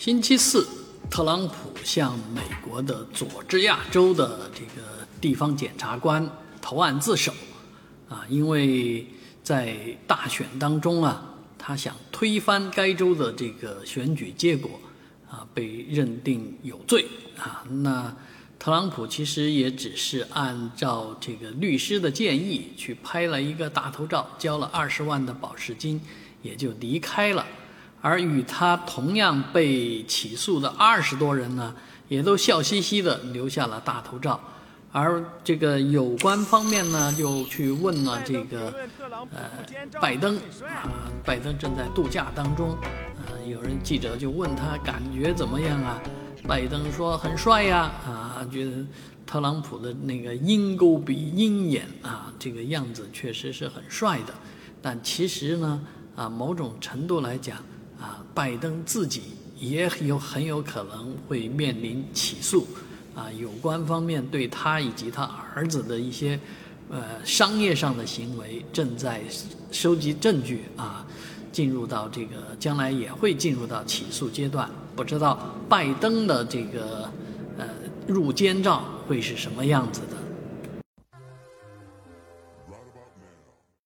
星期四，特朗普向美国的佐治亚州的这个地方检察官投案自首，啊，因为在大选当中啊，他想推翻该州的这个选举结果，啊，被认定有罪啊。那特朗普其实也只是按照这个律师的建议去拍了一个大头照，交了二十万的保释金，也就离开了。而与他同样被起诉的二十多人呢，也都笑嘻嘻的留下了大头照，而这个有关方面呢，就去问了这个呃拜登啊，拜登正在度假当中，呃，有人记者就问他感觉怎么样啊？拜登说很帅呀，啊，觉得特朗普的那个鹰钩鼻、鹰眼啊，这个样子确实是很帅的，但其实呢，啊，某种程度来讲。拜登自己也有很有可能会面临起诉，啊，有关方面对他以及他儿子的一些呃商业上的行为正在收集证据啊，进入到这个将来也会进入到起诉阶段，不知道拜登的这个呃入监照会是什么样子的。